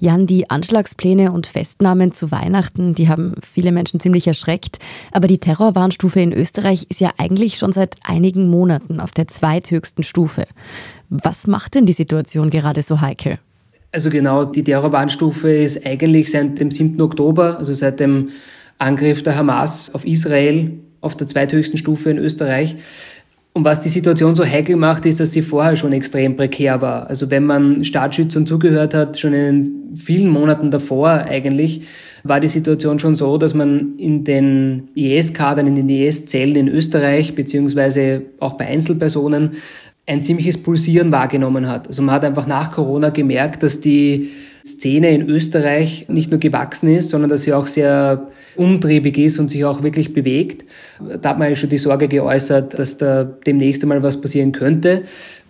Jan, die Anschlagspläne und Festnahmen zu Weihnachten, die haben viele Menschen ziemlich erschreckt. Aber die Terrorwarnstufe in Österreich ist ja eigentlich schon seit einigen Monaten auf der zweithöchsten Stufe. Was macht denn die Situation gerade so heikel? Also genau, die Terrorwarnstufe ist eigentlich seit dem 7. Oktober, also seit dem Angriff der Hamas auf Israel, auf der zweithöchsten Stufe in Österreich. Und was die Situation so heikel macht, ist, dass sie vorher schon extrem prekär war. Also wenn man Staatsschützern zugehört hat, schon in vielen Monaten davor eigentlich, war die Situation schon so, dass man in den IS-Kadern, in den IS-Zellen in Österreich, beziehungsweise auch bei Einzelpersonen, ein ziemliches Pulsieren wahrgenommen hat. Also man hat einfach nach Corona gemerkt, dass die Szene in Österreich nicht nur gewachsen ist, sondern dass sie auch sehr umtriebig ist und sich auch wirklich bewegt. Da hat man ja schon die Sorge geäußert, dass da demnächst einmal was passieren könnte.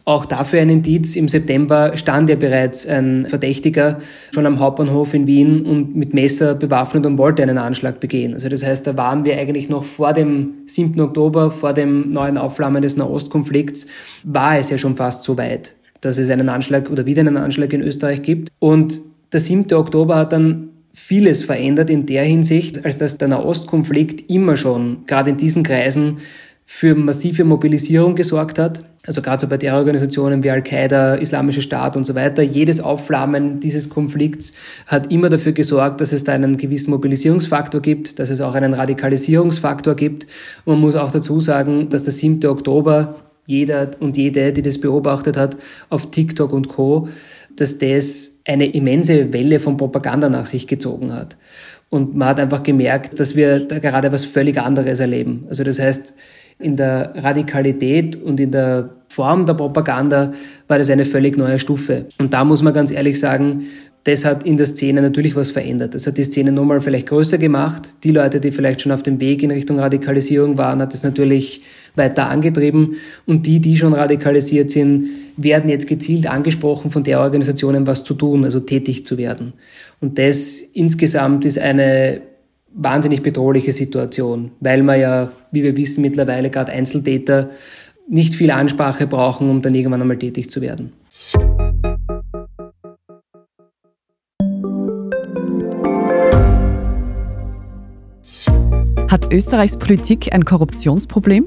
Auch dafür ein Indiz. Im September stand ja bereits ein Verdächtiger schon am Hauptbahnhof in Wien und mit Messer bewaffnet und wollte einen Anschlag begehen. Also das heißt, da waren wir eigentlich noch vor dem 7. Oktober, vor dem neuen Aufflammen des Nahostkonflikts, war es ja schon fast so weit dass es einen Anschlag oder wieder einen Anschlag in Österreich gibt. Und der 7. Oktober hat dann vieles verändert in der Hinsicht, als dass der Nahostkonflikt immer schon, gerade in diesen Kreisen, für massive Mobilisierung gesorgt hat. Also gerade so bei Terrororganisationen wie Al-Qaida, Islamischer Staat und so weiter. Jedes Aufflammen dieses Konflikts hat immer dafür gesorgt, dass es da einen gewissen Mobilisierungsfaktor gibt, dass es auch einen Radikalisierungsfaktor gibt. Und man muss auch dazu sagen, dass der 7. Oktober jeder und jede, die das beobachtet hat, auf TikTok und Co., dass das eine immense Welle von Propaganda nach sich gezogen hat. Und man hat einfach gemerkt, dass wir da gerade was völlig anderes erleben. Also das heißt, in der Radikalität und in der Form der Propaganda war das eine völlig neue Stufe. Und da muss man ganz ehrlich sagen, das hat in der Szene natürlich was verändert. Das hat die Szene nochmal vielleicht größer gemacht. Die Leute, die vielleicht schon auf dem Weg in Richtung Radikalisierung waren, hat es natürlich weiter angetrieben. Und die, die schon radikalisiert sind, werden jetzt gezielt angesprochen, von der Organisationen was zu tun, also tätig zu werden. Und das insgesamt ist eine wahnsinnig bedrohliche Situation, weil man ja, wie wir wissen, mittlerweile gerade Einzeltäter nicht viel Ansprache brauchen, um dann irgendwann einmal tätig zu werden. Hat Österreichs Politik ein Korruptionsproblem?